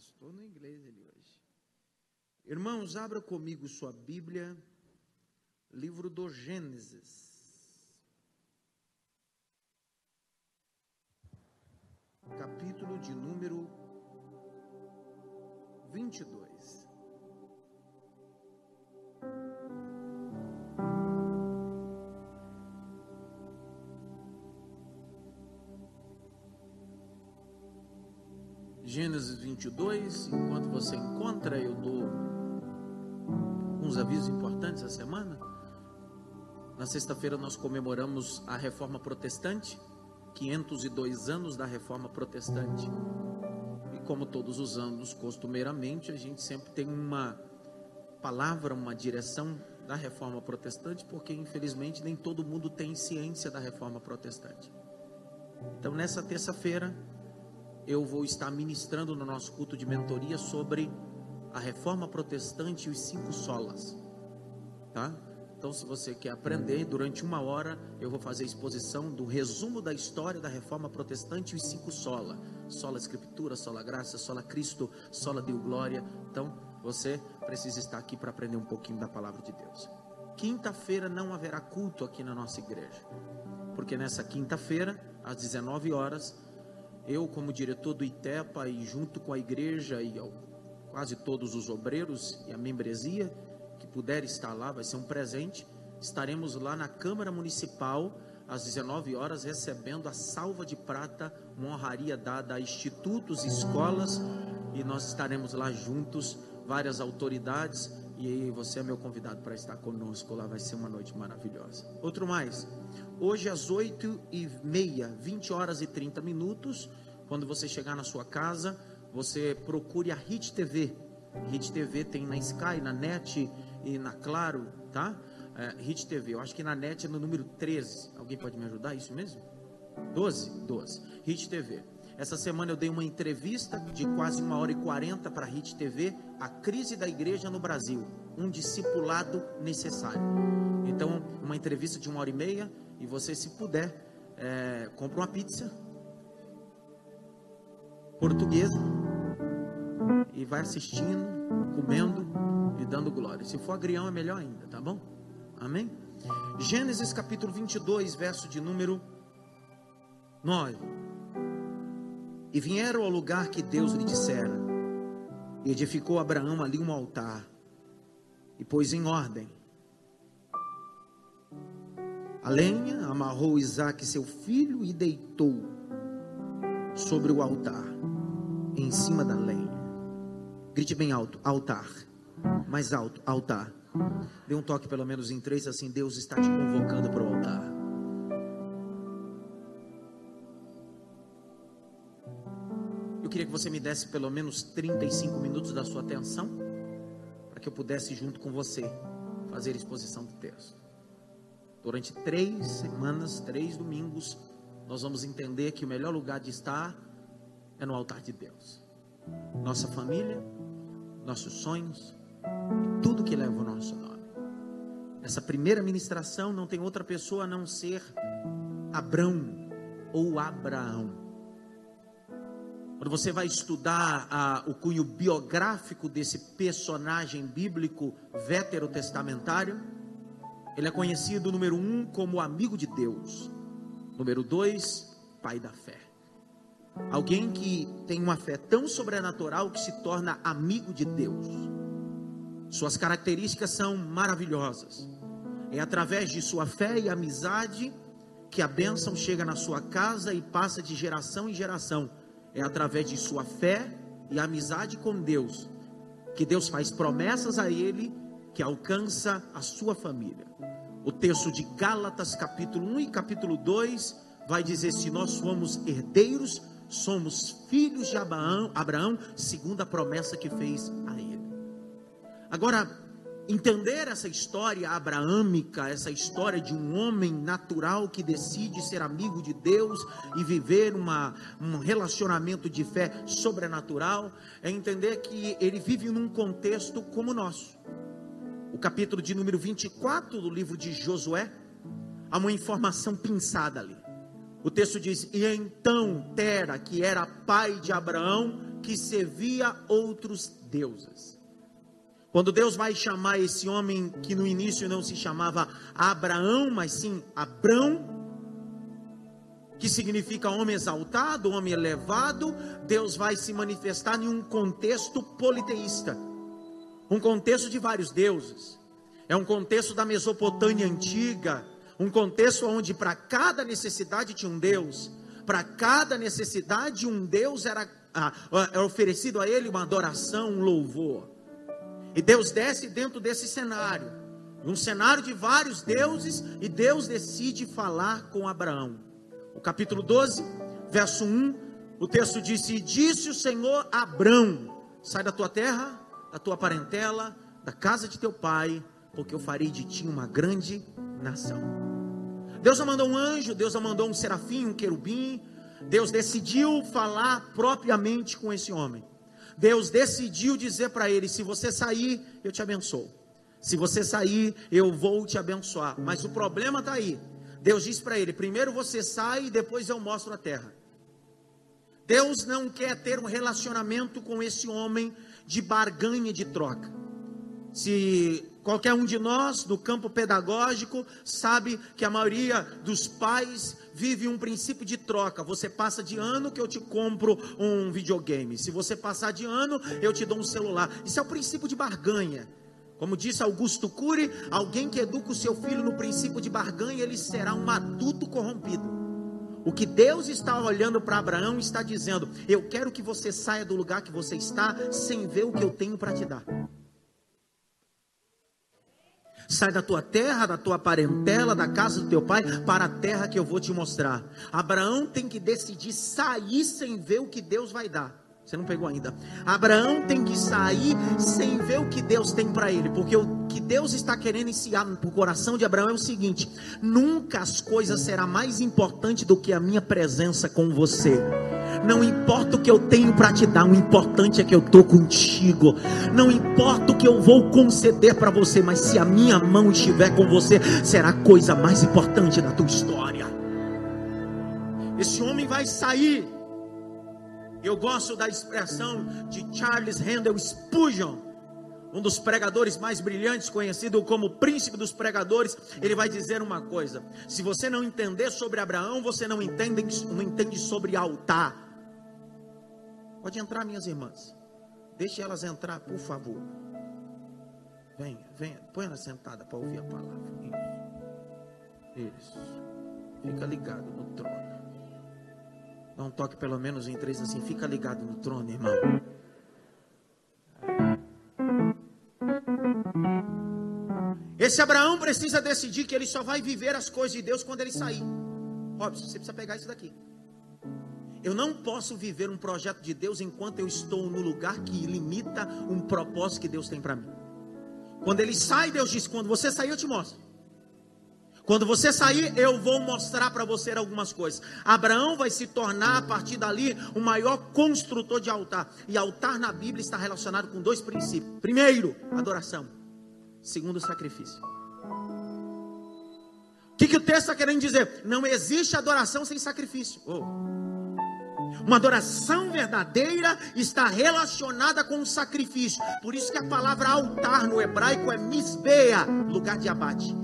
pastor no inglês ele hoje. Irmãos, abra comigo sua Bíblia, livro do Gênesis. Capítulo de número 22. Gênesis 22. Enquanto você encontra, eu dou uns avisos importantes essa semana. Na sexta-feira nós comemoramos a Reforma Protestante, 502 anos da Reforma Protestante. E como todos os anos, costumeiramente, a gente sempre tem uma palavra, uma direção da Reforma Protestante, porque infelizmente nem todo mundo tem ciência da Reforma Protestante. Então, nessa terça-feira, eu vou estar ministrando no nosso culto de mentoria sobre a reforma protestante e os cinco solas, tá? Então, se você quer aprender, durante uma hora eu vou fazer a exposição do resumo da história da reforma protestante e os cinco sola: sola escritura, sola graça, sola Cristo, sola Deu glória. Então, você precisa estar aqui para aprender um pouquinho da palavra de Deus. Quinta-feira não haverá culto aqui na nossa igreja, porque nessa quinta-feira, às 19 horas, eu, como diretor do ITEPA, e junto com a igreja e quase todos os obreiros e a membresia que puder estar lá, vai ser um presente. Estaremos lá na Câmara Municipal às 19 horas recebendo a salva de prata, uma honraria dada a institutos, escolas, e nós estaremos lá juntos, várias autoridades, e você é meu convidado para estar conosco lá, vai ser uma noite maravilhosa. Outro mais, hoje às 8 e meia, 20 horas e 30 minutos, quando você chegar na sua casa, você procure a Hit TV. Hit TV tem na Sky, na NET e na Claro, tá? É, Hit TV, eu acho que na NET é no número 13. Alguém pode me ajudar? Isso mesmo? 12? 12. Hit TV. Essa semana eu dei uma entrevista de quase uma hora e quarenta para a Hit TV, a crise da igreja no Brasil, um discipulado necessário. Então, uma entrevista de uma hora e meia, e você, se puder, é, compra uma pizza, portuguesa e vai assistindo, comendo e dando glória. Se for agrião é melhor ainda, tá bom? Amém? Gênesis capítulo 22, verso de número 9. E vieram ao lugar que Deus lhe dissera, e edificou Abraão ali um altar, e pôs em ordem a lenha, amarrou Isaac seu filho e deitou sobre o altar em cima da lenha. Grite bem alto, altar. Mais alto, altar. Dê um toque pelo menos em três, assim Deus está te convocando para o altar. Queria que você me desse pelo menos 35 minutos da sua atenção, para que eu pudesse, junto com você, fazer exposição do texto. Durante três semanas, três domingos, nós vamos entender que o melhor lugar de estar é no altar de Deus. Nossa família, nossos sonhos tudo que leva o nosso nome. Essa primeira ministração não tem outra pessoa a não ser Abrão ou Abraão. Quando você vai estudar ah, o cunho biográfico desse personagem bíblico veterotestamentário, ele é conhecido, número um, como amigo de Deus, número dois, pai da fé. Alguém que tem uma fé tão sobrenatural que se torna amigo de Deus. Suas características são maravilhosas. É através de sua fé e amizade que a bênção chega na sua casa e passa de geração em geração. É através de sua fé e amizade com Deus que Deus faz promessas a ele que alcança a sua família. O texto de Gálatas, capítulo 1 e capítulo 2, vai dizer: se nós somos herdeiros somos filhos de Abraão, Abraão, segundo a promessa que fez a ele. Agora, entender essa história abraâmica, essa história de um homem natural que decide ser amigo de Deus e viver uma, um relacionamento de fé sobrenatural, é entender que ele vive num contexto como o nosso. O capítulo de número 24 do livro de Josué, há uma informação pinçada ali. O texto diz: E então Tera, que era pai de Abraão, que servia outros deuses. Quando Deus vai chamar esse homem que no início não se chamava Abraão, mas sim Abrão, que significa homem exaltado, homem elevado, Deus vai se manifestar em um contexto politeísta, um contexto de vários deuses. É um contexto da Mesopotâmia antiga, um contexto onde para cada necessidade tinha um Deus, para cada necessidade um Deus era, ah, era oferecido a ele uma adoração, um louvor. E Deus desce dentro desse cenário, um cenário de vários deuses, e Deus decide falar com Abraão o capítulo 12, verso 1, o texto disse: e Disse o Senhor a Abrão: Sai da tua terra, da tua parentela, da casa de teu pai, porque eu farei de ti uma grande nação. Deus não mandou um anjo, Deus não mandou um serafim, um querubim. Deus decidiu falar propriamente com esse homem. Deus decidiu dizer para ele: se você sair, eu te abençoo. Se você sair, eu vou te abençoar. Mas o problema está aí. Deus diz para ele: primeiro você sai e depois eu mostro a terra. Deus não quer ter um relacionamento com esse homem de barganha de troca. Se qualquer um de nós, no campo pedagógico, sabe que a maioria dos pais vive um princípio de troca. Você passa de ano que eu te compro um videogame. Se você passar de ano, eu te dou um celular. Isso é o princípio de barganha. Como disse Augusto Cury, alguém que educa o seu filho no princípio de barganha, ele será um adulto corrompido. O que Deus está olhando para Abraão está dizendo: Eu quero que você saia do lugar que você está sem ver o que eu tenho para te dar. Sai da tua terra, da tua parentela, da casa do teu pai, para a terra que eu vou te mostrar. Abraão tem que decidir sair sem ver o que Deus vai dar. Você não pegou ainda. Abraão tem que sair sem ver o que Deus tem para ele, porque o que Deus está querendo ensinar no coração de Abraão é o seguinte: nunca as coisas será mais importante do que a minha presença com você. Não importa o que eu tenho para te dar, o importante é que eu estou contigo. Não importa o que eu vou conceder para você, mas se a minha mão estiver com você, será a coisa mais importante da tua história. Esse homem vai sair eu gosto da expressão de Charles Handel Spurgeon, um dos pregadores mais brilhantes, conhecido como príncipe dos pregadores. Ele vai dizer uma coisa: se você não entender sobre Abraão, você não entende, não entende sobre altar. Pode entrar, minhas irmãs. Deixe elas entrar, por favor. Venha, venha, põe ela sentada para ouvir a palavra. Isso. Isso. Fica ligado no trono. Dá um toque pelo menos em três assim, fica ligado no trono, irmão. Esse Abraão precisa decidir que ele só vai viver as coisas de Deus quando ele sair. Robson, você precisa pegar isso daqui. Eu não posso viver um projeto de Deus enquanto eu estou no lugar que limita um propósito que Deus tem para mim. Quando ele sai, Deus diz: quando você sair, eu te mostro. Quando você sair, eu vou mostrar para você algumas coisas. Abraão vai se tornar, a partir dali, o maior construtor de altar. E altar na Bíblia está relacionado com dois princípios: primeiro, adoração. Segundo, sacrifício. O que, que o texto está querendo dizer? Não existe adoração sem sacrifício. Oh. Uma adoração verdadeira está relacionada com o sacrifício. Por isso que a palavra altar no hebraico é misbeia, lugar de abate.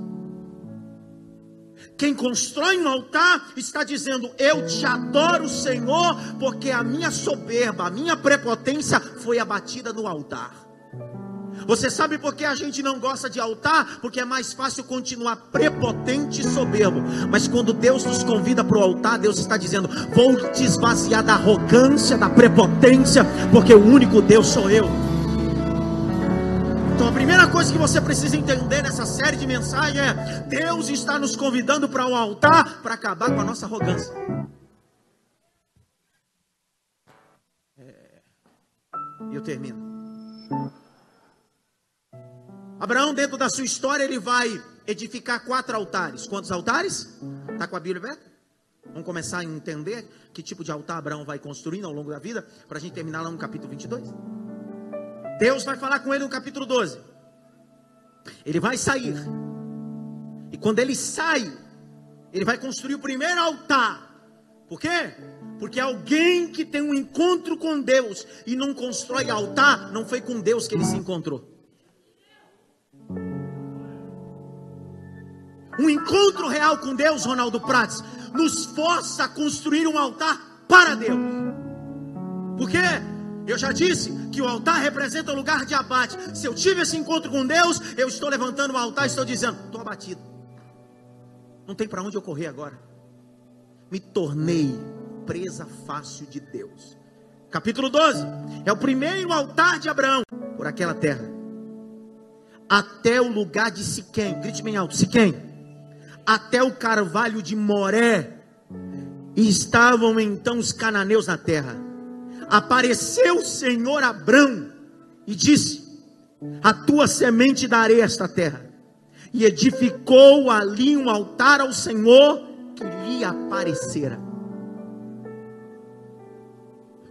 Quem constrói um altar está dizendo: Eu te adoro, Senhor, porque a minha soberba, a minha prepotência foi abatida no altar. Você sabe por que a gente não gosta de altar? Porque é mais fácil continuar prepotente e soberbo. Mas quando Deus nos convida para o altar, Deus está dizendo: Vou te esvaziar da arrogância, da prepotência, porque o único Deus sou eu. Primeira coisa que você precisa entender nessa série de mensagens é: Deus está nos convidando para um altar para acabar com a nossa arrogância. É... Eu termino. Abraão, dentro da sua história, ele vai edificar quatro altares. Quantos altares? Está com a Bíblia aberta? Vamos começar a entender que tipo de altar Abraão vai construindo ao longo da vida, para a gente terminar lá no capítulo 22. Deus vai falar com ele no capítulo 12. Ele vai sair. E quando ele sai, ele vai construir o primeiro altar. Por quê? Porque alguém que tem um encontro com Deus e não constrói altar, não foi com Deus que ele se encontrou. Um encontro real com Deus, Ronaldo Prates, nos força a construir um altar para Deus. Porque eu já disse que o altar representa o lugar de abate. Se eu tive esse encontro com Deus, eu estou levantando o altar e estou dizendo: estou abatido. Não tem para onde eu correr agora. Me tornei presa fácil de Deus. Capítulo 12 é o primeiro altar de Abraão por aquela terra. Até o lugar de Siquém, grite bem alto: Siquém até o carvalho de Moré. E estavam então os cananeus na terra. Apareceu o Senhor Abrão e disse: A tua semente darei esta terra. E edificou ali um altar ao Senhor que lhe aparecera.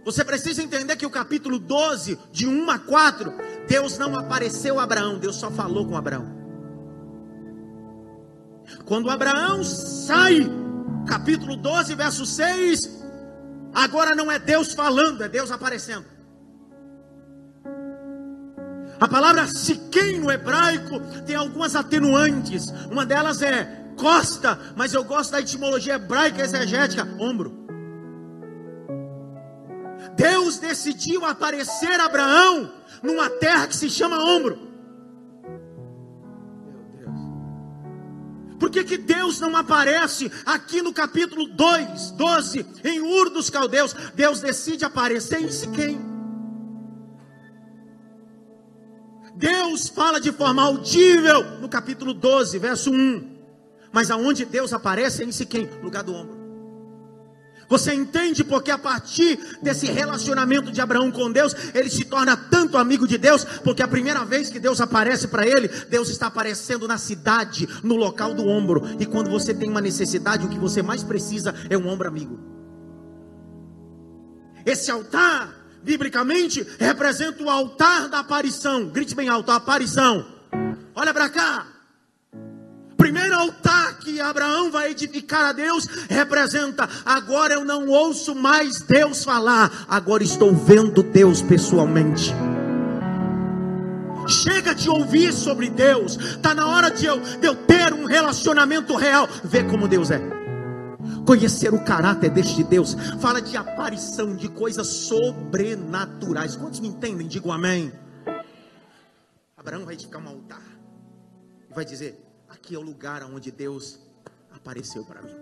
Você precisa entender que o capítulo 12, de 1 a 4, Deus não apareceu a Abraão, Deus só falou com Abraão. Quando Abraão sai, capítulo 12, verso 6, agora não é Deus falando, é Deus aparecendo. A palavra Siquém no hebraico tem algumas atenuantes. Uma delas é costa, mas eu gosto da etimologia hebraica exegética, ombro. Deus decidiu aparecer a Abraão numa terra que se chama ombro. Por que, que Deus não aparece aqui no capítulo 2, 12, em Ur dos Caldeus? Deus decide aparecer em Siquém. Deus fala de forma audível no capítulo 12, verso 1. Mas aonde Deus aparece é em Siquém, lugar do ombro. Você entende porque a partir desse relacionamento de Abraão com Deus, ele se torna tanto amigo de Deus, porque a primeira vez que Deus aparece para ele, Deus está aparecendo na cidade, no local do ombro. E quando você tem uma necessidade, o que você mais precisa é um ombro amigo. Esse altar, biblicamente, representa o altar da aparição. Grite bem alto, aparição. Olha para cá primeiro altar que Abraão vai edificar a Deus representa: agora eu não ouço mais Deus falar, agora estou vendo Deus pessoalmente. Chega de ouvir sobre Deus, está na hora de eu, de eu ter um relacionamento real, ver como Deus é conhecer o caráter deste Deus, fala de aparição, de coisas sobrenaturais. Quantos me entendem? Digo amém. Abraão vai edificar um altar e vai dizer: aqui é o lugar onde Deus apareceu para mim.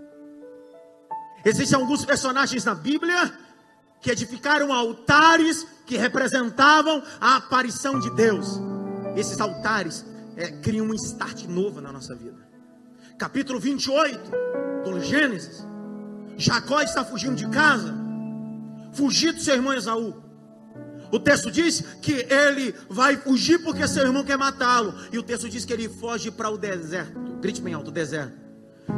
Existem alguns personagens na Bíblia que edificaram altares que representavam a aparição de Deus. Esses altares é, criam um start novo na nossa vida. Capítulo 28 do Gênesis. Jacó está fugindo de casa, fugido do seu irmão Esaú. O texto diz que ele vai fugir porque seu irmão quer matá-lo. E o texto diz que ele foge para o deserto. Grite bem alto: deserto.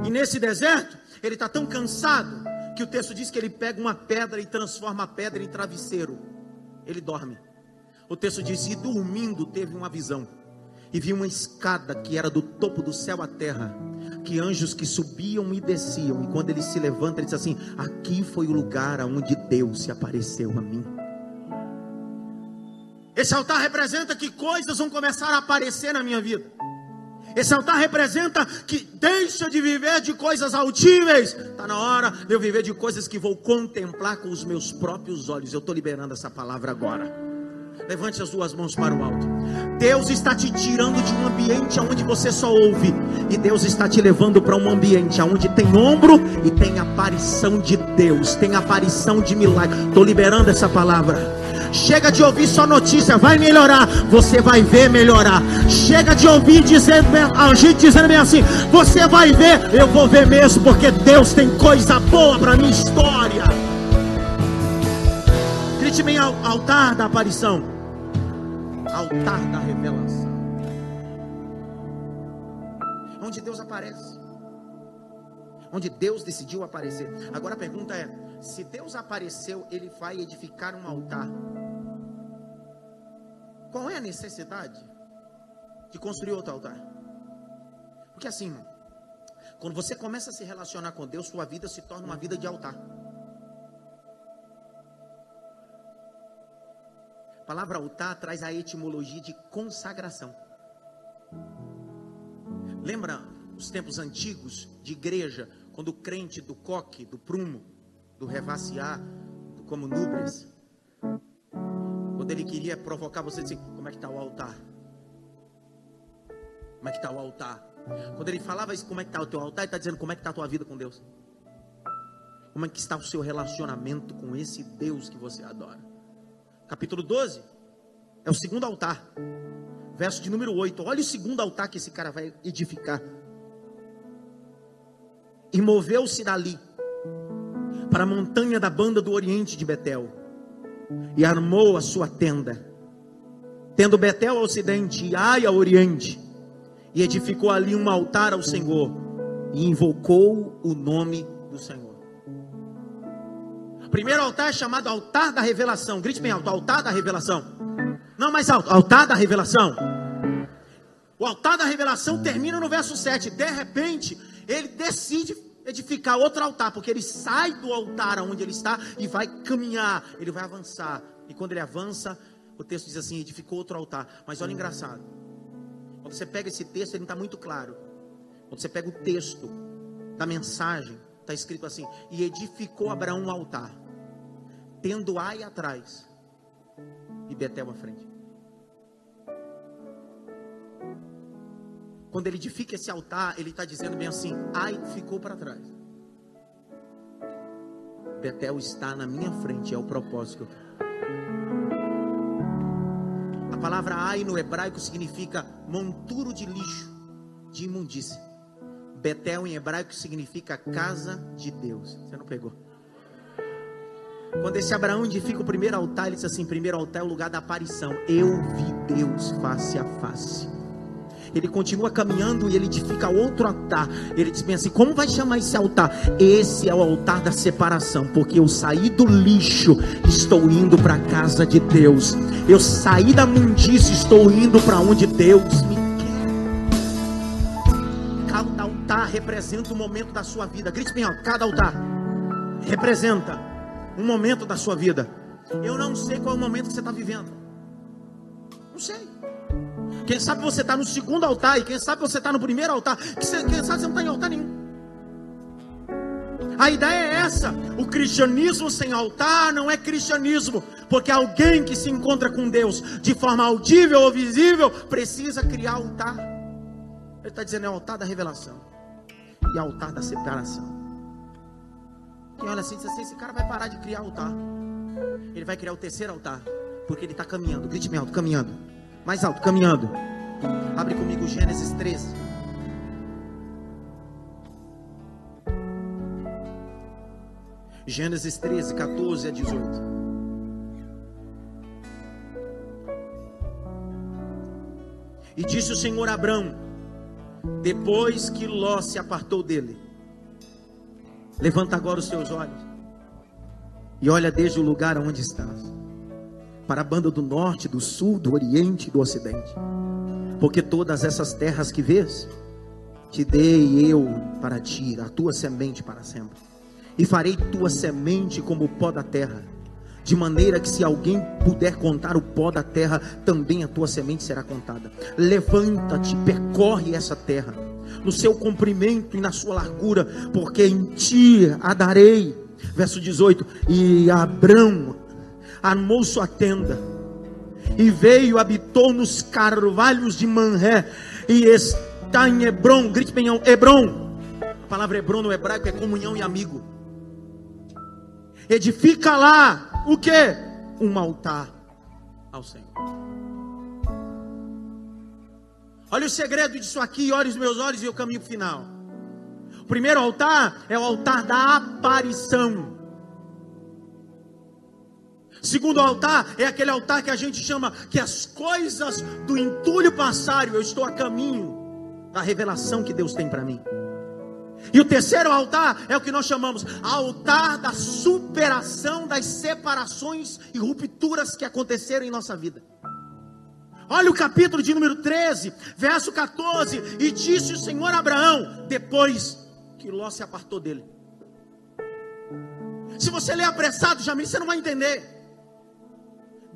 E nesse deserto, ele está tão cansado que o texto diz que ele pega uma pedra e transforma a pedra em travesseiro. Ele dorme. O texto diz: e dormindo teve uma visão. E viu uma escada que era do topo do céu à terra. Que anjos que subiam e desciam. E quando ele se levanta, ele diz assim: Aqui foi o lugar onde Deus se apareceu a mim. Esse altar representa que coisas vão começar a aparecer na minha vida. Esse altar representa que deixa de viver de coisas altíveis. Está na hora de eu viver de coisas que vou contemplar com os meus próprios olhos. Eu estou liberando essa palavra agora. Levante as duas mãos para o alto. Deus está te tirando de um ambiente onde você só ouve, e Deus está te levando para um ambiente onde tem ombro e tem aparição de Deus, tem aparição de milagre. Estou liberando essa palavra. Chega de ouvir só notícia, vai melhorar, você vai ver melhorar. Chega de ouvir dizendo, a gente dizendo bem assim, você vai ver, eu vou ver mesmo, porque Deus tem coisa boa para minha história. Grite bem ao altar da aparição, altar da revelação, onde Deus aparece, onde Deus decidiu aparecer. Agora a pergunta é: se Deus apareceu, ele vai edificar um altar. Qual é a necessidade de construir outro altar? Porque assim, irmão, quando você começa a se relacionar com Deus, sua vida se torna uma vida de altar. A palavra altar traz a etimologia de consagração. Lembra os tempos antigos de igreja, quando o crente do coque, do prumo, do revaciar, como nubres, quando ele queria provocar você, disse, como é que está o altar? Como é que está o altar? Quando ele falava isso, como é que está o teu altar, ele está dizendo como é que está a tua vida com Deus. Como é que está o seu relacionamento com esse Deus que você adora? Capítulo 12 é o segundo altar. Verso de número 8. Olha o segundo altar que esse cara vai edificar. E moveu-se dali para a montanha da banda do oriente de Betel e armou a sua tenda, tendo Betel ao ocidente e Ai ao oriente, e edificou ali um altar ao Senhor e invocou o nome do Senhor. O primeiro altar é chamado altar da revelação. Grite bem alto, altar da revelação. Não mais alto, altar da revelação. O altar da revelação termina no verso 7. De repente, ele decide edificar outro altar, porque ele sai do altar onde ele está e vai caminhar, ele vai avançar. E quando ele avança, o texto diz assim: edificou outro altar. Mas olha engraçado. Quando você pega esse texto, ele não está muito claro. Quando você pega o texto da mensagem, está escrito assim: E edificou Abraão um altar, tendo Ai atrás e Betel à frente. Quando ele edifica esse altar, ele está dizendo bem assim: Ai ficou para trás. Betel está na minha frente, é o propósito que eu tenho. A palavra ai no hebraico significa monturo de lixo, de imundície. Betel em hebraico significa casa de Deus. Você não pegou? Quando esse Abraão edifica o primeiro altar, ele diz assim: primeiro altar é o lugar da aparição. Eu vi Deus face a face. Ele continua caminhando e ele edifica outro altar. Ele diz bem assim: como vai chamar esse altar? Esse é o altar da separação, porque eu saí do lixo, estou indo para a casa de Deus. Eu saí da mundice, estou indo para onde Deus me quer. Cada altar representa um momento da sua vida. Grite bem cada altar representa um momento da sua vida. Eu não sei qual é o momento que você está vivendo. Não sei. Quem sabe você está no segundo altar, e quem sabe você está no primeiro altar, quem sabe você não está em altar nenhum. A ideia é essa: o cristianismo sem altar não é cristianismo, porque alguém que se encontra com Deus de forma audível ou visível precisa criar altar. Ele está dizendo é o altar da revelação e altar da separação. Quem olha assim diz assim: esse cara vai parar de criar altar, ele vai criar o terceiro altar, porque ele está caminhando. Grite bem alto: caminhando. Mais alto, caminhando. Abre comigo Gênesis 13. Gênesis 13, 14 a 18. E disse o Senhor a Abrão, depois que Ló se apartou dele: Levanta agora os teus olhos e olha desde o lugar onde estás para a banda do norte, do sul, do oriente e do ocidente. Porque todas essas terras que vês, te dei eu para ti, a tua semente para sempre. E farei tua semente como o pó da terra, de maneira que se alguém puder contar o pó da terra, também a tua semente será contada. Levanta-te, percorre essa terra, no seu comprimento e na sua largura, porque em ti a darei. Verso 18: E Abrão armou sua tenda e veio, habitou nos carvalhos de Manré e está em Hebron. Grite bem, Hebron. A palavra Hebron no hebraico é comunhão e amigo. Edifica lá o que? Um altar ao Senhor. Olha o segredo disso aqui, olha os meus olhos e o caminho final. O primeiro altar é o altar da aparição. Segundo altar é aquele altar que a gente chama que as coisas do entulho passaram, eu estou a caminho da revelação que Deus tem para mim. E o terceiro altar é o que nós chamamos altar da superação das separações e rupturas que aconteceram em nossa vida. Olha o capítulo de número 13, verso 14. E disse o Senhor a Abraão, depois que Ló se apartou dele. Se você ler apressado, Jamil, você não vai entender.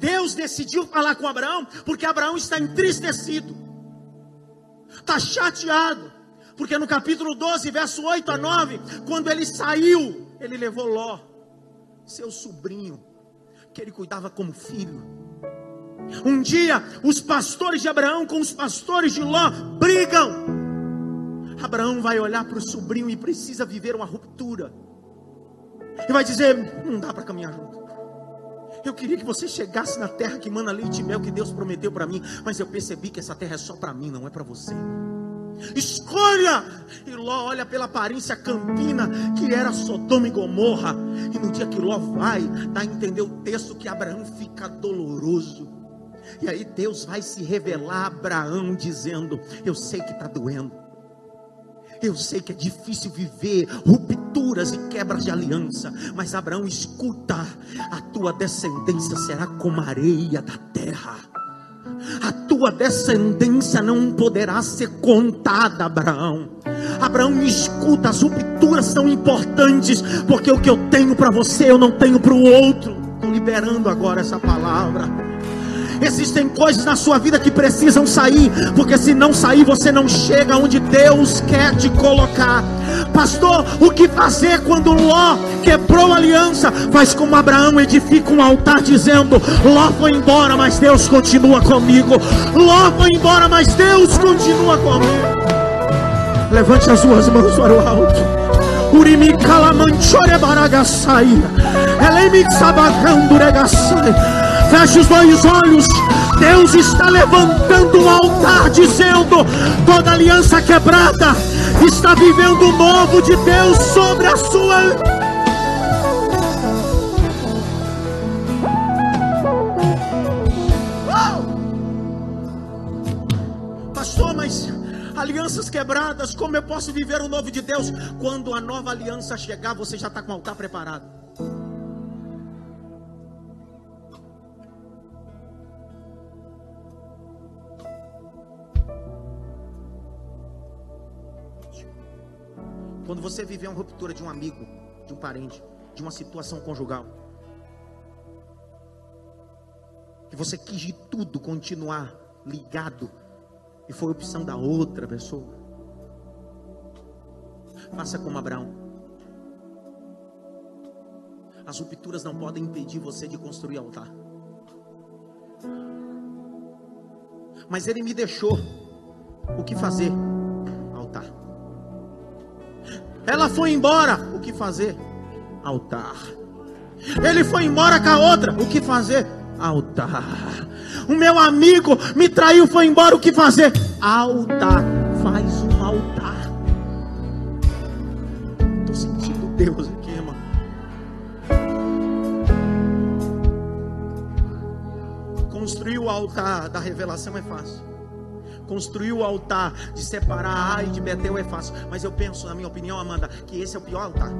Deus decidiu falar com Abraão porque Abraão está entristecido, está chateado, porque no capítulo 12, verso 8 a 9, quando ele saiu, ele levou Ló, seu sobrinho, que ele cuidava como filho. Um dia, os pastores de Abraão com os pastores de Ló brigam. Abraão vai olhar para o sobrinho e precisa viver uma ruptura. E vai dizer: Não dá para caminhar junto. Eu queria que você chegasse na terra que manda leite e mel que Deus prometeu para mim, mas eu percebi que essa terra é só para mim, não é para você. Escolha! E Ló olha pela aparência campina que era Sodoma e Gomorra. E no dia que Ló vai, dá a entender o texto que Abraão fica doloroso. E aí Deus vai se revelar a Abraão dizendo: Eu sei que está doendo. Eu sei que é difícil viver rupturas e quebras de aliança, mas Abraão, escuta: a tua descendência será como a areia da terra. A tua descendência não poderá ser contada, Abraão. Abraão, me escuta, as rupturas são importantes, porque o que eu tenho para você eu não tenho para o outro. Estou liberando agora essa palavra. Existem coisas na sua vida que precisam sair, porque se não sair, você não chega onde Deus quer te colocar. Pastor, o que fazer quando Ló quebrou a aliança? Faz como Abraão edifica um altar dizendo: Ló foi embora, mas Deus continua comigo. Ló foi embora, mas Deus continua comigo. Levante as suas mãos para o alto. Urimi kalamanchore baragasai. Elemi sabagando regasai. Feche os dois olhos. Deus está levantando um altar, dizendo: toda aliança quebrada está vivendo o novo de Deus sobre a sua. Mas alianças quebradas, como eu posso viver o novo de Deus? Quando a nova aliança chegar, você já está com o altar preparado. Quando você viver uma ruptura de um amigo, de um parente, de uma situação conjugal, que você quis de tudo continuar ligado e foi opção da outra pessoa, faça como Abraão. As rupturas não podem impedir você de construir altar. Mas ele me deixou o que fazer foi embora. O que fazer? Altar. Ele foi embora com a outra. O que fazer? Altar. O meu amigo me traiu, foi embora. O que fazer? Altar. Faz um altar. Estou sentindo Deus aqui, irmão. Construir o altar da revelação é fácil. Construir o altar de separar A e de Betel é fácil. Mas eu penso, na minha opinião, Amanda, que esse é o pior altar.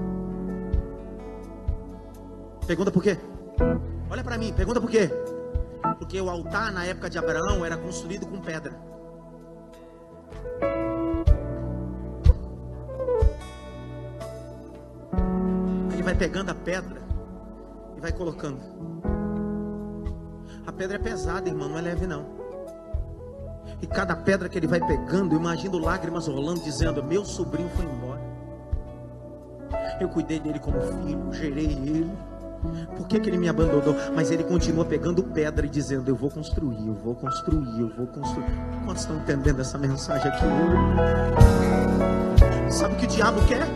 Pergunta por quê? Olha para mim, pergunta por quê? Porque o altar na época de Abraão era construído com pedra. Ele vai pegando a pedra e vai colocando. A pedra é pesada, irmão, não é leve não. E cada pedra que ele vai pegando, imagino lágrimas rolando, dizendo: Meu sobrinho foi embora. Eu cuidei dele como filho, gerei ele. Por que, que ele me abandonou? Mas ele continua pegando pedra e dizendo: Eu vou construir, eu vou construir, eu vou construir. Quantos estão entendendo essa mensagem aqui Sabe o que o diabo quer?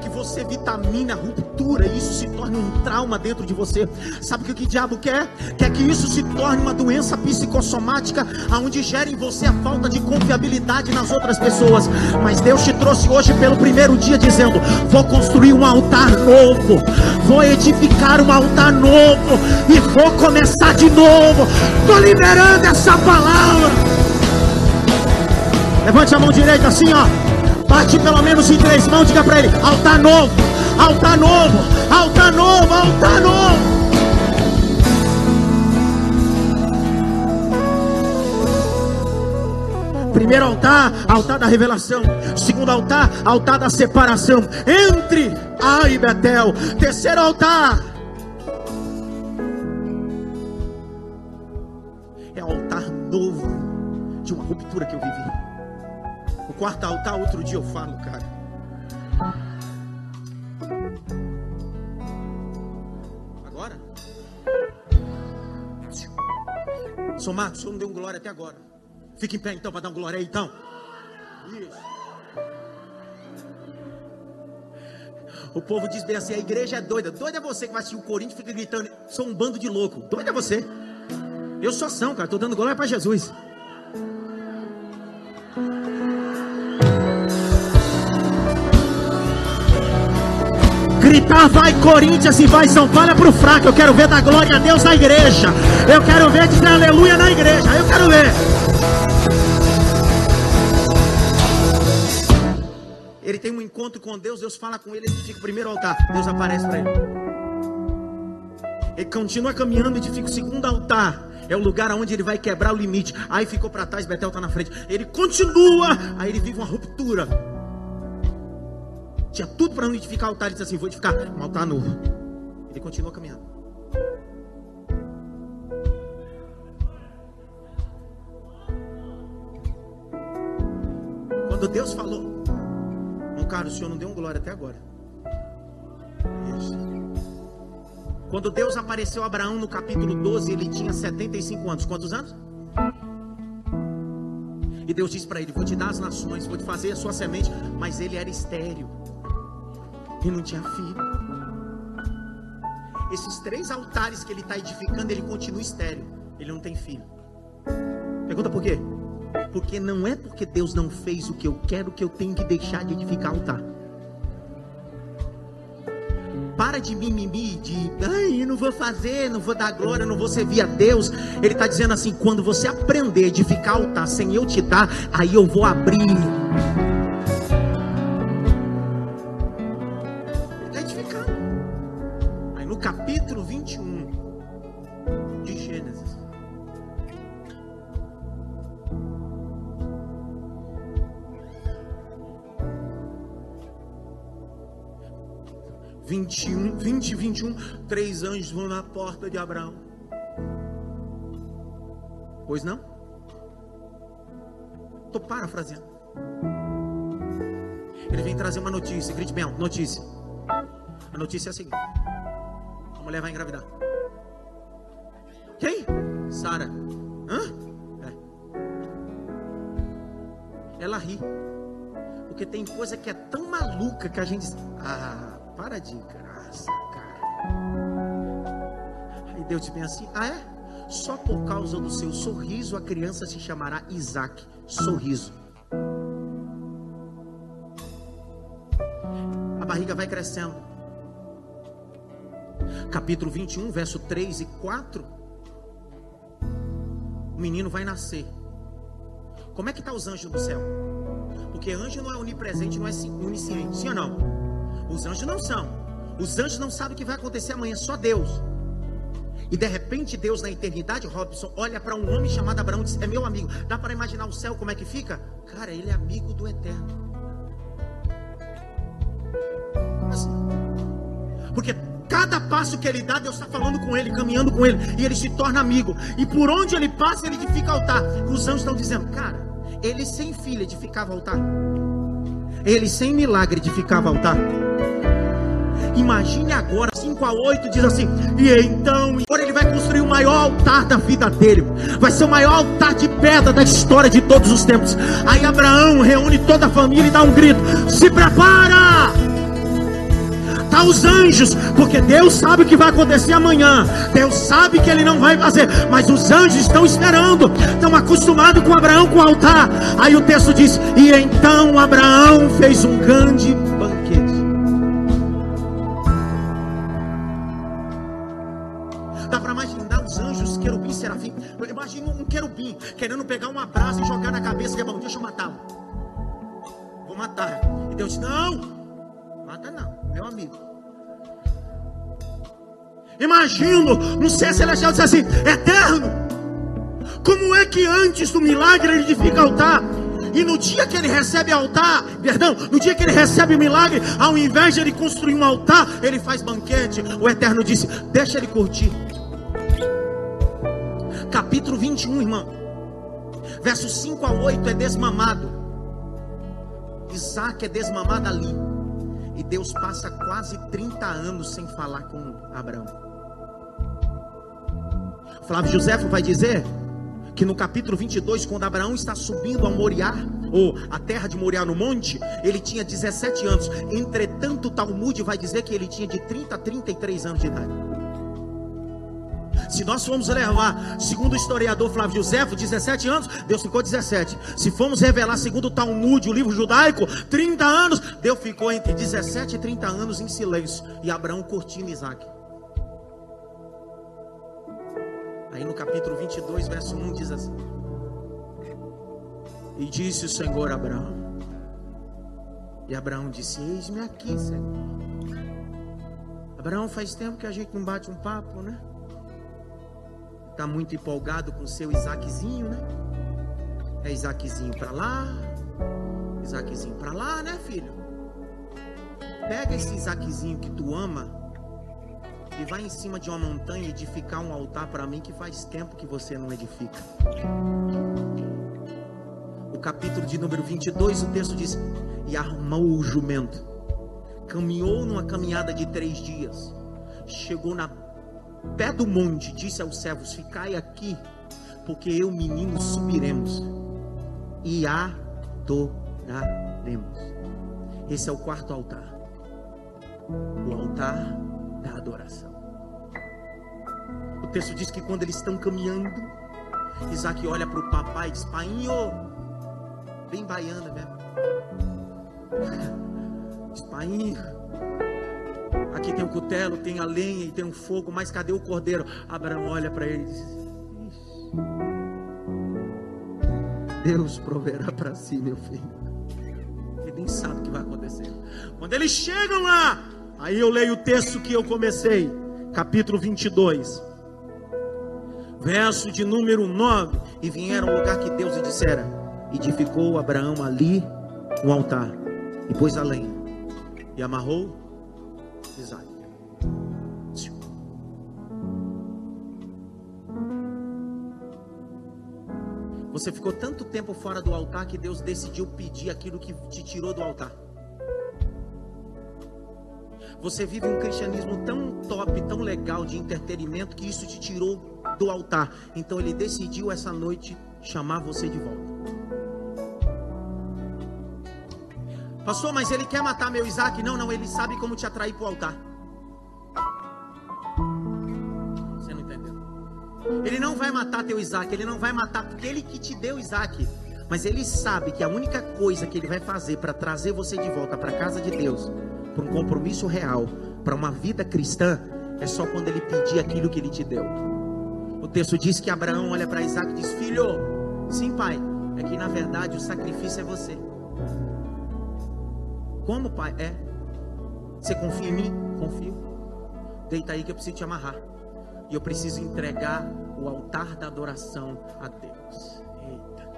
Que você vitamine a ruptura e isso se torne um trauma dentro de você. Sabe o que o diabo quer? Quer que isso se torne uma doença psicossomática, aonde gere em você a falta de confiabilidade nas outras pessoas. Mas Deus te trouxe hoje pelo primeiro dia dizendo: vou construir um altar novo, vou edificar um altar novo e vou começar de novo. Estou liberando essa palavra. Levante a mão direita assim, ó. Bate pelo menos em três mãos, diga para ele: altar novo, altar novo, altar novo, altar novo. Primeiro altar, altar da revelação. Segundo altar, altar da separação entre Ai Betel. Terceiro altar, quarto altar, outro dia eu falo, cara. Agora? Sou Marcos, o senhor não deu um glória até agora. Fique em pé então para dar um glória aí então. Isso. O povo diz bem assim: a igreja é doida. Doida é você que vai assistir o Corinthians e fica gritando. Sou um bando de louco. Doida é você. Eu sou ação, cara. Estou dando glória para Jesus. Gritar vai Corinthians e vai São Paulo é pro fraco. Eu quero ver da glória a Deus na igreja. Eu quero ver dizer aleluia na igreja. Eu quero ver. Ele tem um encontro com Deus, Deus fala com ele, ele fica o primeiro altar, Deus aparece para ele. Ele continua caminhando, edifica o segundo altar. É o lugar onde ele vai quebrar o limite. Aí ficou para trás, Betel está na frente. Ele continua, aí ele vive uma ruptura. Tinha tudo para não edificar altar. Ele disse assim: Vou edificar um altar novo. Ele continua caminhando. Quando Deus falou, meu caro, o Senhor não deu um glória até agora. Quando Deus apareceu a Abraão no capítulo 12, ele tinha 75 anos. Quantos anos? E Deus disse para ele: Vou te dar as nações, vou te fazer a sua semente. Mas ele era estéreo e não tinha filho. Esses três altares que ele está edificando, ele continua estéreo. Ele não tem filho. Pergunta por quê? Porque não é porque Deus não fez o que eu quero que eu tenho que deixar de edificar altar. Para de mimimi, de ai, não vou fazer, não vou dar glória, não vou servir a Deus. Ele está dizendo assim: quando você aprender a edificar altar sem eu te dar, aí eu vou abrir 21 de Gênesis. Vinte e um, vinte, vinte e um, três anjos vão na porta de Abraão. Pois não? Estou parafraseando. Ele vem trazer uma notícia, grite bem, notícia. A notícia é a seguinte: mulher vai engravidar. Quem? Sara. Hã? É. Ela ri. Porque tem coisa que é tão maluca que a gente ah, para de graça, cara. Aí Deus te pensa assim, ah é? Só por causa do seu sorriso a criança se chamará Isaac. Sorriso. A barriga vai crescendo capítulo 21, verso 3 e 4, o menino vai nascer. Como é que está os anjos do céu? Porque anjo não é onipresente, não é onisciente, sim ou não? Os anjos não são. Os anjos não sabem o que vai acontecer amanhã, só Deus. E de repente Deus na eternidade, Robson, olha para um homem chamado Abraão e diz: É meu amigo. Dá para imaginar o céu como é que fica? Cara, ele é amigo do eterno. Assim. Porque Cada passo que ele dá, Deus está falando com ele, caminhando com ele, e ele se torna amigo. E por onde ele passa, ele edifica altar. Os anjos estão dizendo, cara, ele sem filho edificava altar. Ele sem milagre edificava altar. Imagine agora, 5 a 8 diz assim: E então, agora ele vai construir o maior altar da vida dele. Vai ser o maior altar de pedra da história de todos os tempos. Aí Abraão reúne toda a família e dá um grito: Se prepara! Tá os anjos, porque Deus sabe o que vai acontecer amanhã. Deus sabe que ele não vai fazer, mas os anjos estão esperando, estão acostumados com Abraão com o altar. Aí o texto diz: E então Abraão fez um grande banquete. Dá para imaginar os anjos, querubim, serafim. Imagina um querubim querendo pegar uma brasa e jogar na cabeça de Abraão. Deixa eu matá-lo. Vou matar. E Deus mata não meu amigo. Imagino no céu celestial dizer assim: Eterno, como é que antes do milagre ele edifica altar? E no dia que ele recebe altar, perdão, no dia que ele recebe o milagre, ao invés de ele construir um altar, ele faz banquete. O Eterno disse: Deixa ele curtir. Capítulo 21, irmão. Versos 5 a 8 é desmamado. Isaac é desmamado ali. E Deus passa quase 30 anos sem falar com Abraão. Flávio Josefo vai dizer que no capítulo 22, quando Abraão está subindo a Moriá, ou a terra de Moriá no monte, ele tinha 17 anos. Entretanto, o Talmud vai dizer que ele tinha de 30 a 33 anos de idade. Se nós formos levar, segundo o historiador Flávio Josefo, 17 anos, Deus ficou 17. Se formos revelar, segundo o Talmud, o livro judaico, 30 anos, Deus ficou entre 17 e 30 anos em silêncio. E Abraão curtindo Isaac. Aí no capítulo 22, verso 1 diz assim: E disse o Senhor a Abraão. E Abraão disse: Eis-me aqui, Senhor. Abraão, faz tempo que a gente não bate um papo, né? Está muito empolgado com seu Isaquezinho, né? É Isaquezinho para lá, Isaquezinho para lá, né, filho? Pega esse Isaquezinho que tu ama e vai em cima de uma montanha edificar um altar para mim que faz tempo que você não edifica. O capítulo de número 22, o texto diz: E armou o jumento, caminhou numa caminhada de três dias, chegou na pé do monte, disse aos servos: Ficai aqui, porque eu, menino, subiremos e adoraremos. Esse é o quarto altar. O altar da adoração. O texto diz que quando eles estão caminhando, Isaac olha para o papai e diz: Painho, bem baiana mesmo. Diz: Painho, aqui tem o um cutelo, tem a lenha e tem um fogo, mas cadê o cordeiro? Abraão olha para ele e diz: Deus proverá para si, meu filho. Ele nem sabe o que vai acontecer. Quando eles chegam lá, Aí eu leio o texto que eu comecei, capítulo 22, verso de número 9. E vieram ao lugar que Deus lhe dissera: Edificou Abraão ali um altar, e pôs a lenha, e amarrou Você ficou tanto tempo fora do altar que Deus decidiu pedir aquilo que te tirou do altar. Você vive um cristianismo tão top, tão legal de entretenimento que isso te tirou do altar. Então ele decidiu essa noite chamar você de volta. Pastor, mas ele quer matar meu Isaac? Não, não, ele sabe como te atrair para o altar. Você não entendeu? Ele não vai matar teu Isaac, ele não vai matar porque ele que te deu Isaac. Mas ele sabe que a única coisa que ele vai fazer para trazer você de volta para a casa de Deus para um compromisso real, para uma vida cristã, é só quando ele pedir aquilo que ele te deu. O texto diz que Abraão olha para Isaac e diz: Filho, sim, pai, é que na verdade o sacrifício é você. Como, pai? É. Você confia em mim? Confio. Deita aí que eu preciso te amarrar. E eu preciso entregar o altar da adoração a Deus. Eita.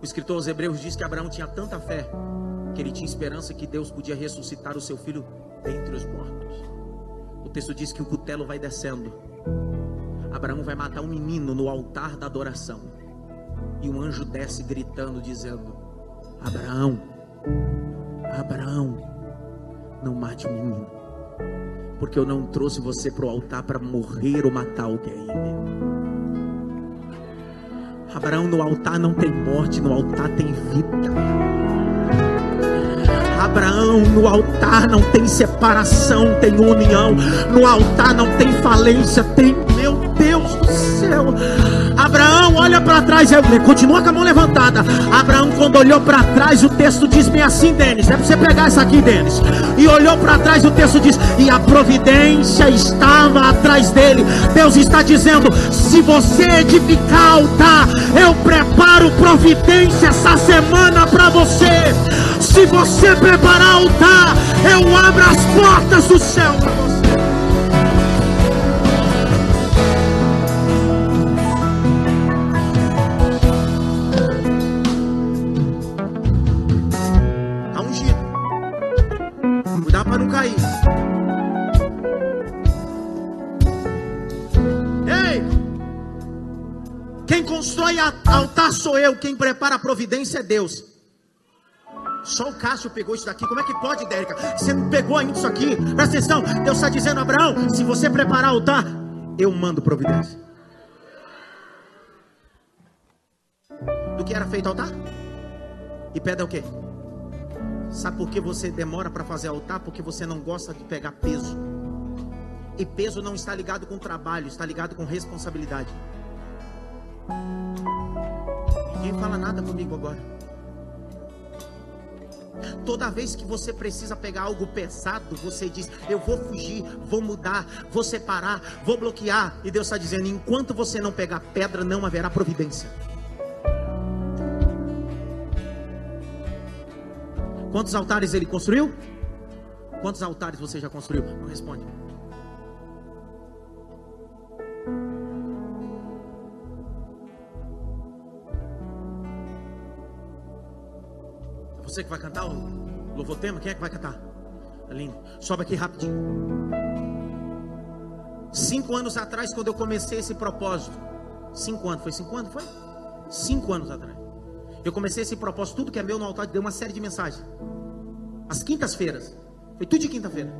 O escritor aos Hebreus diz que Abraão tinha tanta fé que ele tinha esperança que Deus podia ressuscitar o seu filho dentre os mortos. O texto diz que o cutelo vai descendo. Abraão vai matar um menino no altar da adoração. E um anjo desce gritando, dizendo: Abraão, Abraão, não mate o menino, porque eu não trouxe você para o altar para morrer ou matar alguém. Abraão, no altar não tem morte, no altar tem vida. Abraão, no altar não tem separação, tem união. No altar não tem falência, tem, meu Deus do céu. Abraão olha para trás, continua com a mão levantada. Abraão, quando olhou para trás, o texto diz bem assim, Denis. É para você pegar isso aqui, Denis. E olhou para trás, o texto diz: E a providência estava atrás dele. Deus está dizendo: Se você edificar altar, eu preparo providência essa semana para você. Se você preparar altar, eu abro as portas do céu para você. Constrói altar sou eu, quem prepara a providência é Deus. Só o Cássio pegou isso daqui. Como é que pode, Dérica? Você não pegou ainda isso aqui? Presta atenção. Deus está dizendo, Abraão, se você preparar o altar, eu mando providência. Do que era feito altar? E pedra o quê? Sabe por que você demora para fazer altar? Porque você não gosta de pegar peso. E peso não está ligado com trabalho, está ligado com responsabilidade. Ninguém fala nada comigo agora. Toda vez que você precisa pegar algo pesado, você diz: Eu vou fugir, vou mudar, vou separar, vou bloquear. E Deus está dizendo: Enquanto você não pegar pedra, não haverá providência. Quantos altares ele construiu? Quantos altares você já construiu? Não responde. Você que vai cantar o louvor tema? Quem é que vai cantar? Lindo. Sobe aqui rapidinho. Cinco anos atrás, quando eu comecei esse propósito, cinco anos, foi cinco anos? Foi? Cinco anos atrás. Eu comecei esse propósito, tudo que é meu no altar, deu uma série de mensagens. As quintas-feiras. Foi tudo de quinta-feira.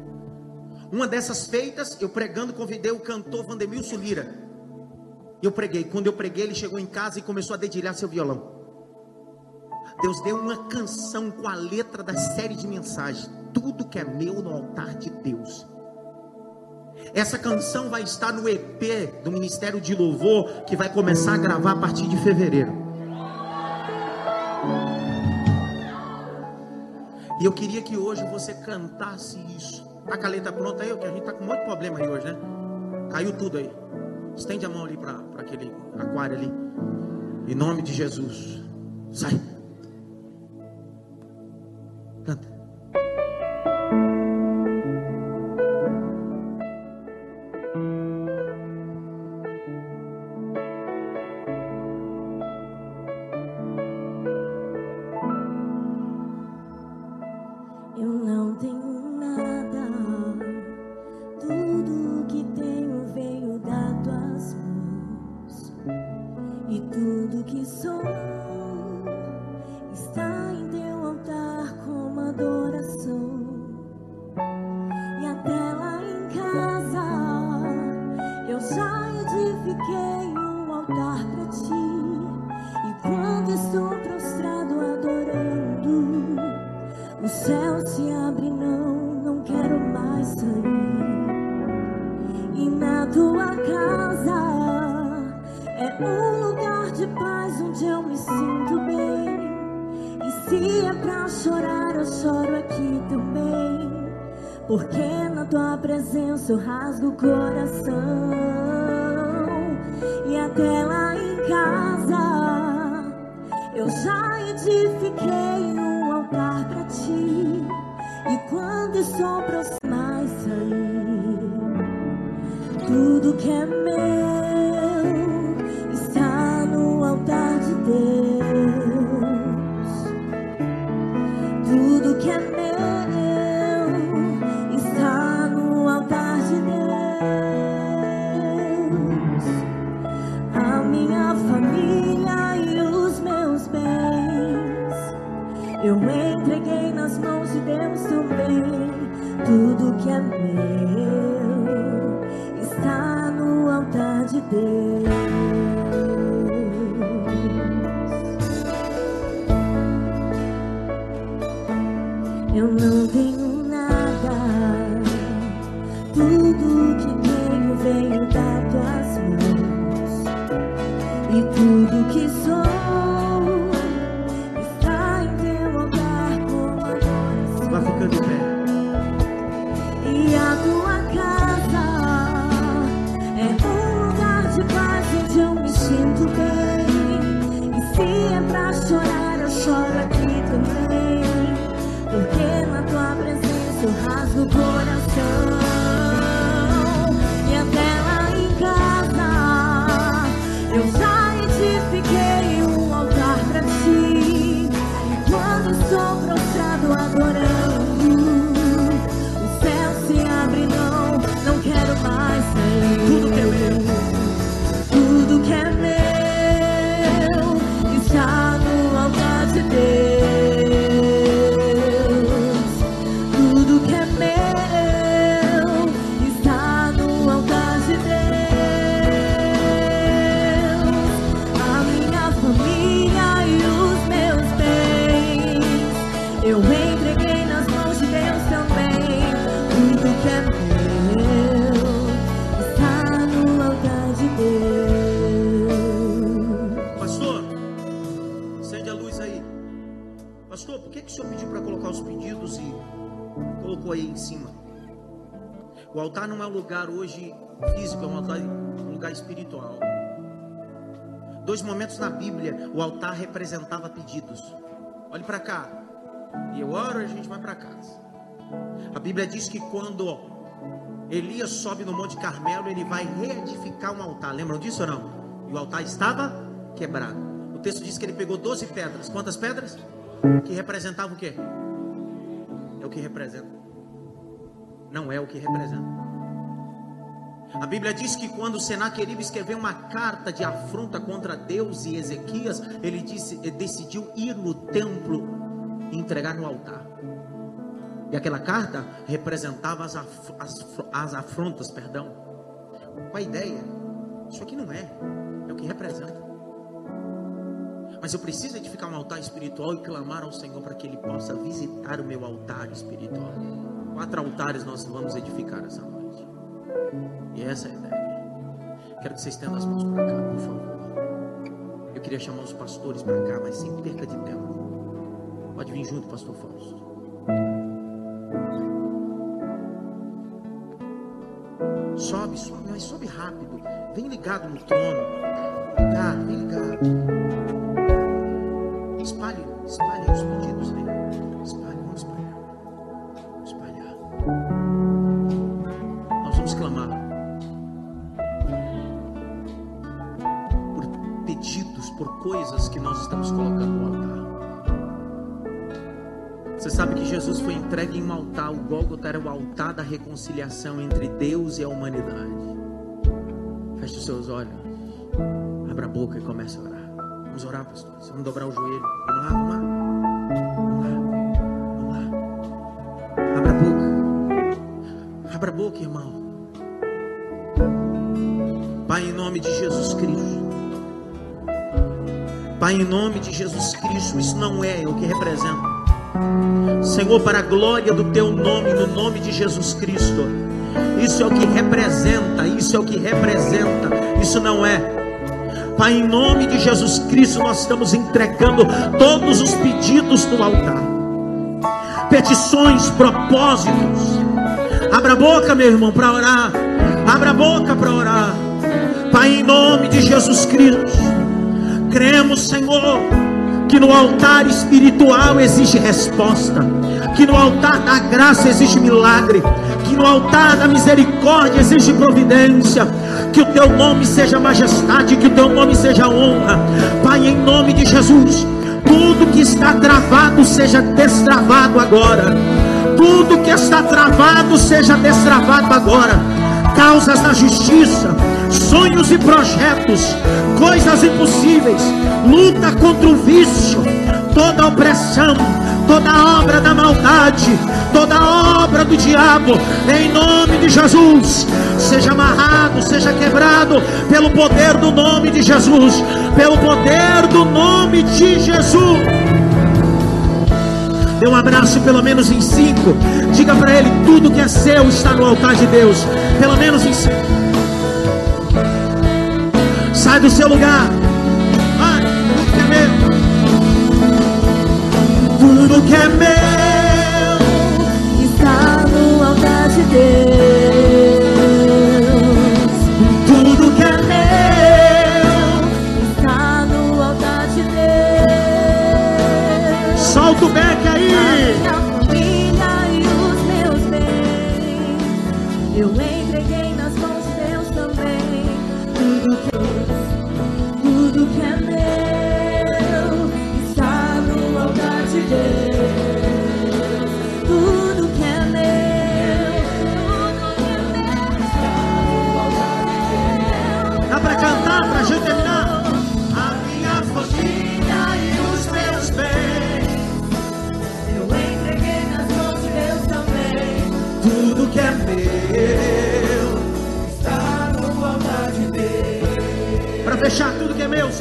Uma dessas feitas, eu pregando, convidei o cantor Vandemilson Lira. Eu preguei. Quando eu preguei, ele chegou em casa e começou a dedilhar seu violão. Deus deu uma canção com a letra da série de mensagens. Tudo que é meu no altar de Deus. Essa canção vai estar no EP do Ministério de Louvor, que vai começar a gravar a partir de fevereiro. E eu queria que hoje você cantasse isso. Tá com a letra pronta aí? Que a gente tá com muito problema aí hoje, né? Caiu tudo aí. Estende a mão ali para aquele aquário ali. Em nome de Jesus. Sai. Lan Porque na tua presença eu rasgo o coração. Momentos na Bíblia, o altar representava pedidos. Olhe para cá. E eu oro e a gente vai para casa. A Bíblia diz que quando Elias sobe no Monte Carmelo, ele vai reedificar um altar. Lembram disso ou não? E o altar estava quebrado. O texto diz que ele pegou 12 pedras. Quantas pedras? Que representavam o quê? É o que representa. Não é o que representa. A Bíblia diz que quando Senaqueribe escreveu uma carta de afronta contra Deus e Ezequias, ele disse, decidiu ir no templo e entregar no altar. E aquela carta representava as, af, as, as afrontas, perdão. Qual a ideia? Isso aqui não é, é o que representa. Mas eu preciso edificar um altar espiritual e clamar ao Senhor para que Ele possa visitar o meu altar espiritual. Quatro altares nós vamos edificar essa noite. E essa é a ideia. Quero que você estenda as mãos para cá, por favor. Eu queria chamar os pastores para cá, mas sem perca de tempo. Pode vir junto, pastor Fausto. Sobe, sobe, mas sobe rápido. Vem ligado no trono. Ligado, vem ligado. Espalhe, espalhe Você sabe que Jesus foi entregue em um altar, o Gólgota era o altar da reconciliação entre Deus e a humanidade. Feche os seus olhos, abra a boca e comece a orar. Vamos orar, pastores. Vamos dobrar o joelho. Vamos lá, vamos lá. Vamos lá. Vamos lá. Abra a boca. Abra a boca, irmão. Pai, em nome de Jesus Cristo. Pai, em nome de Jesus Cristo, isso não é o que representa. Senhor, para a glória do teu nome, no nome de Jesus Cristo. Isso é o que representa, isso é o que representa, isso não é. Pai, em nome de Jesus Cristo, nós estamos entregando todos os pedidos no altar. Petições, propósitos. Abra a boca, meu irmão, para orar. Abra a boca para orar. Pai, em nome de Jesus Cristo cremos, Senhor, que no altar espiritual existe resposta, que no altar da graça existe milagre, que no altar da misericórdia existe providência, que o teu nome seja majestade, que o teu nome seja honra, Pai, em nome de Jesus. Tudo que está travado seja destravado agora. Tudo que está travado seja destravado agora. Causas da justiça, sonhos e projetos, coisas impossíveis, luta contra o vício, toda opressão, toda obra da maldade, toda obra do diabo, em nome de Jesus, seja amarrado, seja quebrado, pelo poder do nome de Jesus, pelo poder do nome de Jesus. Dê um abraço, pelo menos em cinco. Diga para ele: tudo que é seu está no altar de Deus. Pelo menos em cinco. Sai do seu lugar. Vai, tudo que é meu. Tudo que é meu está no altar de Deus.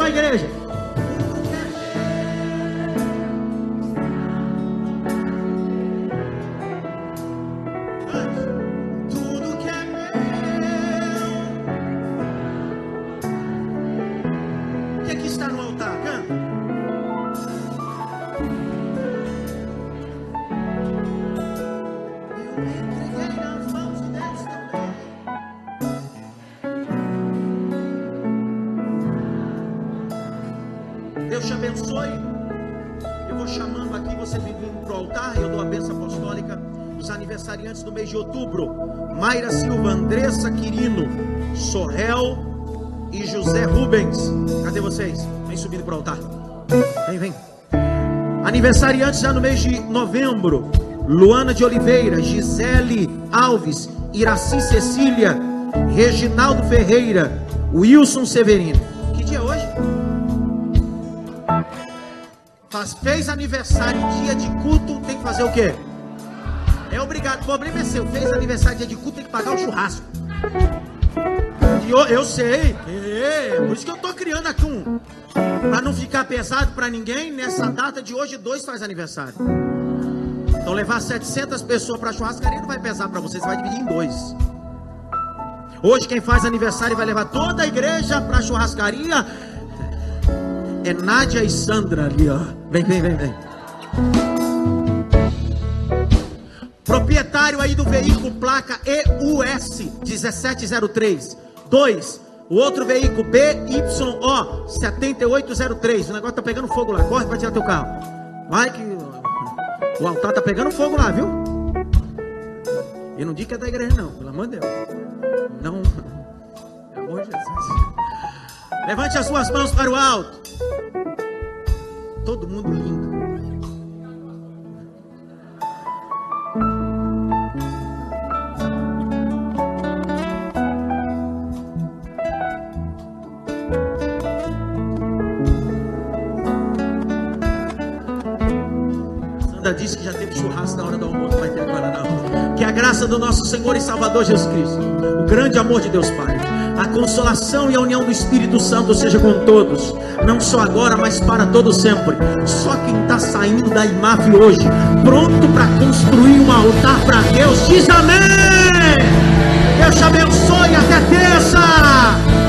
Tudo que é meu, só a do mês de outubro: Mayra Silva, Andressa Quirino, Sorrel e José Rubens. Cadê vocês? Vem subindo para o altar. Vem, vem. Aniversariantes já no mês de novembro: Luana de Oliveira, Gisele Alves, Iraci Cecília, Reginaldo Ferreira, Wilson Severino. Que dia é hoje? Faz, fez aniversário dia de culto, tem que fazer o quê? Obrigado. O problema é seu. Fez aniversário dia de culto, tem que pagar o churrasco. E eu, eu sei. É, por isso que eu tô criando aqui um. Pra não ficar pesado pra ninguém, nessa data de hoje, dois faz aniversário. Então levar 700 pessoas pra churrascaria não vai pesar pra vocês, vai dividir em dois. Hoje quem faz aniversário vai levar toda a igreja pra churrascaria é Nádia e Sandra ali, ó. Vem, vem, vem, vem. Proprietário aí do veículo placa EUS 1703. 2. O outro veículo BYO 7803. O negócio tá pegando fogo lá. Corre pra tirar teu carro. Vai que o altar tá pegando fogo lá, viu? E não diga que é da igreja não, pelo amor de Deus. Não. Pelo amor de Jesus. Levante as suas mãos para o alto. Todo mundo lindo. Disse que já teve churrasco na hora do almoço, vai ter agora não. Que a graça do nosso Senhor e Salvador Jesus Cristo, o grande amor de Deus Pai, a consolação e a união do Espírito Santo seja com todos, não só agora, mas para todo sempre. Só quem está saindo da IMAF hoje, pronto para construir um altar para Deus, diz amém. Deus te abençoe até terça.